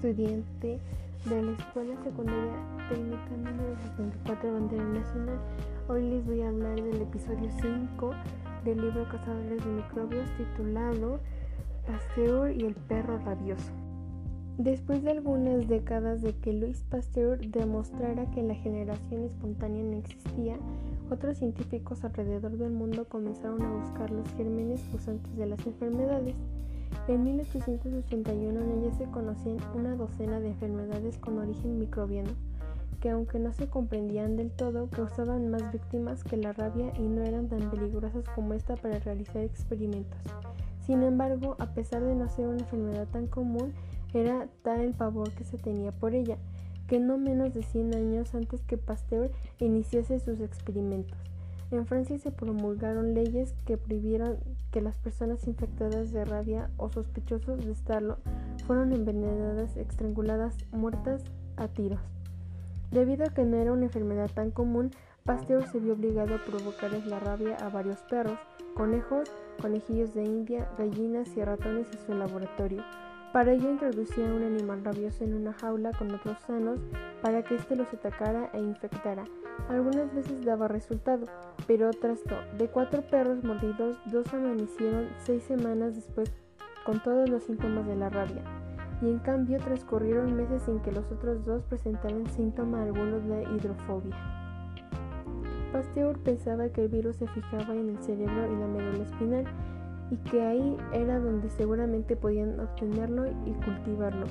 estudiante de la Escuela Secundaria Técnica número 64 Bandera Nacional. Hoy les voy a hablar del episodio 5 del libro Cazadores de Microbios titulado Pasteur y el perro rabioso. Después de algunas décadas de que Louis Pasteur demostrara que la generación espontánea no existía, otros científicos alrededor del mundo comenzaron a buscar los gérmenes causantes de las enfermedades. En 1881 en ella se conocían una docena de enfermedades con origen microbiano, que aunque no se comprendían del todo, causaban más víctimas que la rabia y no eran tan peligrosas como esta para realizar experimentos. Sin embargo, a pesar de no ser una enfermedad tan común, era tal el pavor que se tenía por ella, que no menos de 100 años antes que Pasteur iniciase sus experimentos. En Francia se promulgaron leyes que prohibieron que las personas infectadas de rabia o sospechosos de estarlo fueron envenenadas, estranguladas, muertas a tiros. Debido a que no era una enfermedad tan común, Pasteur se vio obligado a provocarles la rabia a varios perros, conejos, conejillos de India, gallinas y ratones en su laboratorio. Para ello introducía un animal rabioso en una jaula con otros sanos para que éste los atacara e infectara. Algunas veces daba resultado, pero otras no. De cuatro perros mordidos, dos amanecieron seis semanas después con todos los síntomas de la rabia, y en cambio transcurrieron meses sin que los otros dos presentaran síntoma alguno de hidrofobia. Pasteur pensaba que el virus se fijaba en el cerebro y la médula espinal y que ahí era donde seguramente podían obtenerlo y cultivarlo.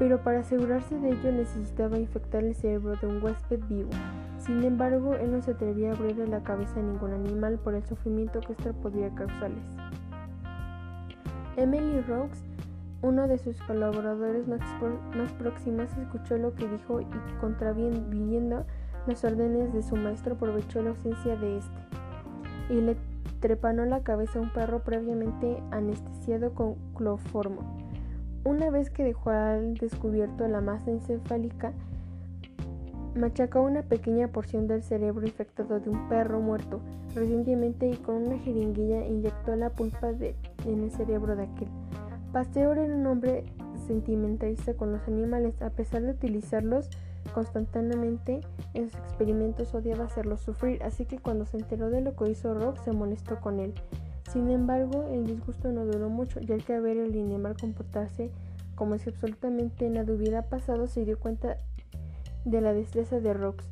Pero para asegurarse de ello necesitaba infectar el cerebro de un huésped vivo. Sin embargo, él no se atrevía a abrirle la cabeza a ningún animal por el sufrimiento que esto podría causarles. Emily Rokes, uno de sus colaboradores más, más próximos, escuchó lo que dijo y contraviniendo las órdenes de su maestro aprovechó la ausencia de este y le trepanó la cabeza a un perro previamente anestesiado con cloroformo. Una vez que dejó al descubierto la masa encefálica, machacó una pequeña porción del cerebro infectado de un perro muerto recientemente y con una jeringuilla inyectó la pulpa de, en el cerebro de aquel. Pasteur era un hombre sentimentalista con los animales, a pesar de utilizarlos constantemente en sus experimentos odiaba hacerlos sufrir, así que cuando se enteró de lo que hizo Rock se molestó con él. Sin embargo, el disgusto no duró mucho, ya que al ver el animal comportarse como si absolutamente nada hubiera pasado, se dio cuenta de la destreza de Rox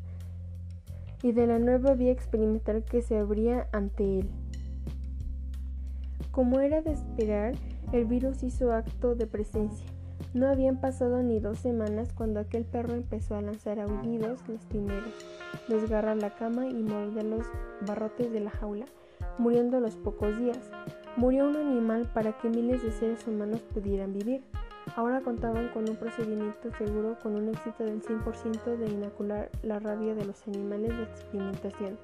y de la nueva vía experimental que se abría ante él. Como era de esperar, el virus hizo acto de presencia. No habían pasado ni dos semanas cuando aquel perro empezó a lanzar aullidos lastimeros, desgarrar la cama y morder los barrotes de la jaula, muriendo a los pocos días. Murió un animal para que miles de seres humanos pudieran vivir. Ahora contaban con un procedimiento seguro con un éxito del 100% de inocular la rabia de los animales de experimentación.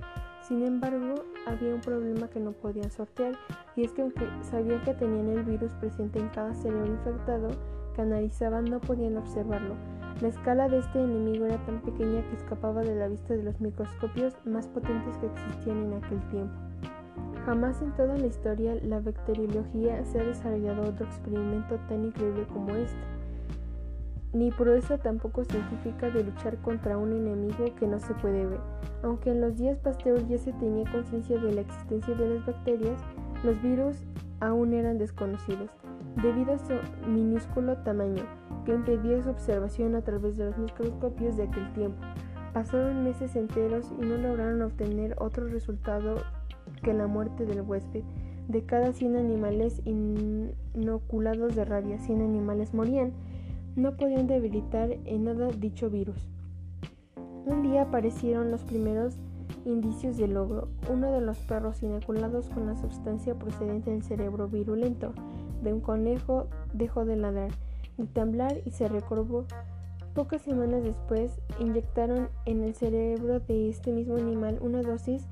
Sin embargo, había un problema que no podían sortear, y es que aunque sabían que tenían el virus presente en cada cerebro infectado, que analizaban no podían observarlo. La escala de este enemigo era tan pequeña que escapaba de la vista de los microscopios más potentes que existían en aquel tiempo. Jamás en toda la historia la bacteriología se ha desarrollado otro experimento tan increíble como este, ni proeza tampoco científica de luchar contra un enemigo que no se puede ver. Aunque en los días Pasteur ya se tenía conciencia de la existencia de las bacterias, los virus aún eran desconocidos debido a su minúsculo tamaño, que impedía su observación a través de los microscopios de aquel tiempo. Pasaron meses enteros y no lograron obtener otro resultado que la muerte del huésped. De cada 100 animales inoculados de rabia, 100 animales morían. No podían debilitar en nada dicho virus. Un día aparecieron los primeros indicios de logro. Uno de los perros inoculados con la sustancia procedente del cerebro virulento de un conejo dejó de ladrar, de temblar y se recorvó. Pocas semanas después, inyectaron en el cerebro de este mismo animal una dosis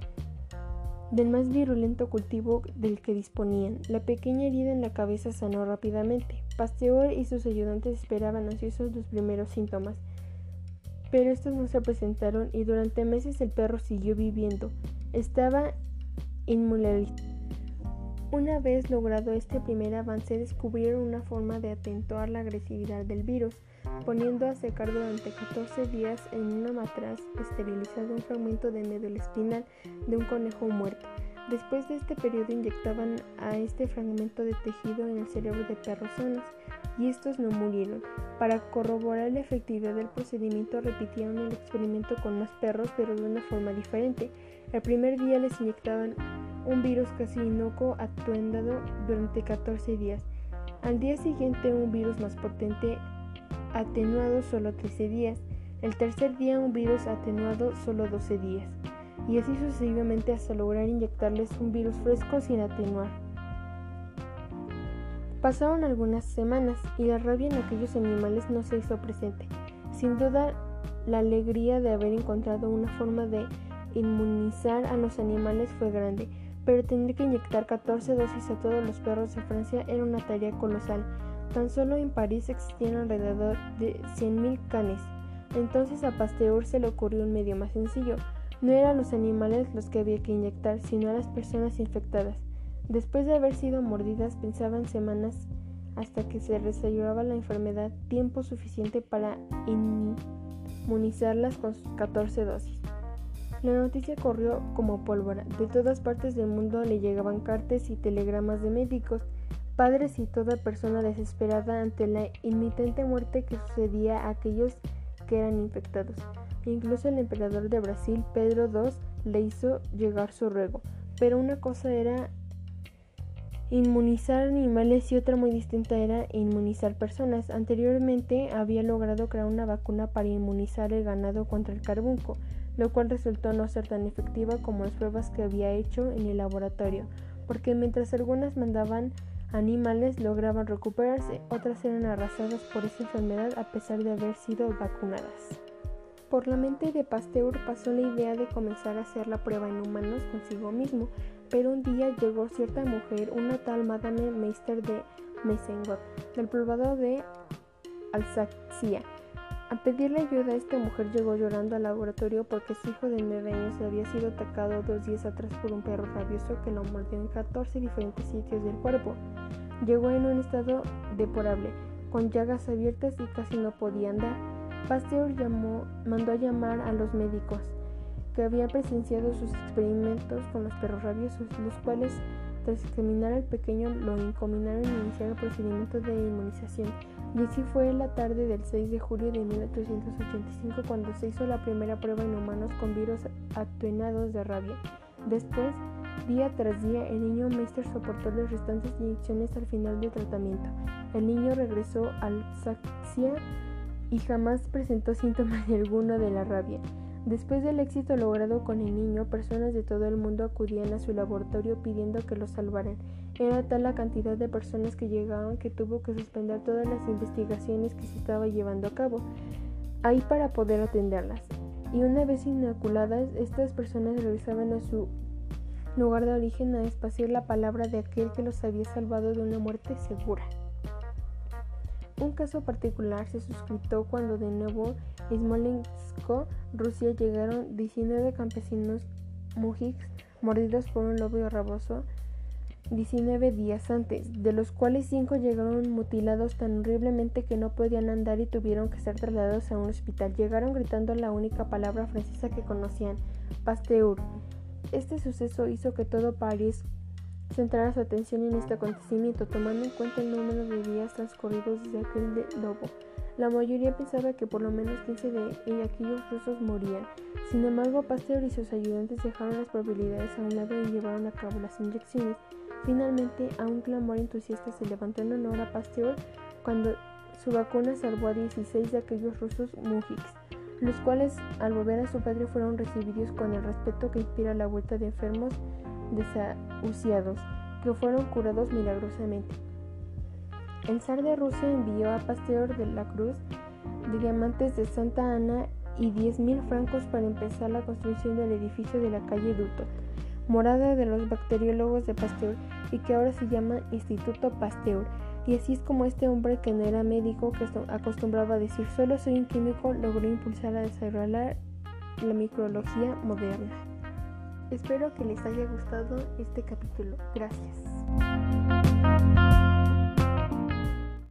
del más virulento cultivo del que disponían. La pequeña herida en la cabeza sanó rápidamente. Pasteur y sus ayudantes esperaban ansiosos los primeros síntomas, pero estos no se presentaron y durante meses el perro siguió viviendo. Estaba inmune. Una vez logrado este primer avance, descubrieron una forma de atentuar la agresividad del virus. Poniendo a secar durante 14 días en una matraz esterilizada un fragmento de médula espinal de un conejo muerto. Después de este periodo inyectaban a este fragmento de tejido en el cerebro de perros sanos y estos no murieron. Para corroborar la efectividad del procedimiento repitieron el experimento con más perros pero de una forma diferente. El primer día les inyectaban un virus casi inocuo atuendado durante 14 días. Al día siguiente un virus más potente atenuado solo 13 días. El tercer día un virus atenuado solo 12 días. Y así sucesivamente hasta lograr inyectarles un virus fresco sin atenuar. Pasaron algunas semanas y la rabia en aquellos animales no se hizo presente. Sin duda, la alegría de haber encontrado una forma de inmunizar a los animales fue grande, pero tener que inyectar 14 dosis a todos los perros de Francia era una tarea colosal. Tan solo en París existían alrededor de 100.000 canes. Entonces a Pasteur se le ocurrió un medio más sencillo. No eran los animales los que había que inyectar, sino a las personas infectadas. Después de haber sido mordidas, pensaban semanas hasta que se desarrollaba la enfermedad, tiempo suficiente para inmunizarlas con sus 14 dosis. La noticia corrió como pólvora. De todas partes del mundo le llegaban cartas y telegramas de médicos, padres y toda persona desesperada ante la inminente muerte que sucedía a aquellos que eran infectados. Incluso el emperador de Brasil, Pedro II, le hizo llegar su ruego. Pero una cosa era inmunizar animales y otra muy distinta era inmunizar personas. Anteriormente había logrado crear una vacuna para inmunizar el ganado contra el carbunco, lo cual resultó no ser tan efectiva como las pruebas que había hecho en el laboratorio, porque mientras algunas mandaban animales lograban recuperarse, otras eran arrasadas por esa enfermedad a pesar de haber sido vacunadas. Por la mente de Pasteur pasó la idea de comenzar a hacer la prueba en humanos consigo mismo, pero un día llegó cierta mujer, una tal Madame Meister de Messengot, del poblado de Alsacia. A pedirle ayuda, esta mujer llegó llorando al laboratorio porque su hijo de nueve años había sido atacado dos días atrás por un perro rabioso que lo mordió en 14 diferentes sitios del cuerpo. Llegó en un estado deplorable, con llagas abiertas y casi no podía andar. Pasteur llamó, mandó a llamar a los médicos que habían presenciado sus experimentos con los perros rabiosos, los cuales, tras examinar al pequeño, lo encomendaron iniciar el procedimiento de inmunización. Y así fue la tarde del 6 de julio de 1885 cuando se hizo la primera prueba en humanos con virus atenuados de rabia. Después, día tras día, el niño Meister soportó las restantes inyecciones al final del tratamiento. El niño regresó al Saxia y jamás presentó síntomas alguno de la rabia. Después del éxito logrado con el niño, personas de todo el mundo acudían a su laboratorio pidiendo que lo salvaran. Era tal la cantidad de personas que llegaban que tuvo que suspender todas las investigaciones que se estaba llevando a cabo ahí para poder atenderlas. Y una vez inoculadas, estas personas regresaban a su lugar de origen a espaciar la palabra de aquel que los había salvado de una muerte segura. Un caso particular se suscitó cuando de nuevo Smolensk Rusia, llegaron 19 campesinos mujiks mordidos por un lobo raboso 19 días antes, de los cuales 5 llegaron mutilados tan horriblemente que no podían andar y tuvieron que ser trasladados a un hospital. Llegaron gritando la única palabra francesa que conocían, Pasteur. Este suceso hizo que todo París centrara su atención en este acontecimiento, tomando en cuenta el número de días transcurridos desde aquel de lobo. La mayoría pensaba que por lo menos 15 de aquellos rusos morían. Sin embargo, Pasteur y sus ayudantes dejaron las probabilidades a un lado y llevaron a cabo las inyecciones. Finalmente, a un clamor entusiasta se levantó en honor a Pasteur cuando su vacuna salvó a 16 de aquellos rusos mujiks, los cuales al volver a su padre fueron recibidos con el respeto que inspira la vuelta de enfermos desahuciados, que fueron curados milagrosamente. El zar de Rusia envió a Pasteur de la Cruz diamantes de Santa Ana y 10.000 francos para empezar la construcción del edificio de la calle Dutot, morada de los bacteriólogos de Pasteur y que ahora se llama Instituto Pasteur. Y así es como este hombre que no era médico, que acostumbraba a decir solo soy un químico, logró impulsar a desarrollar la microbiología moderna. Espero que les haya gustado este capítulo. Gracias.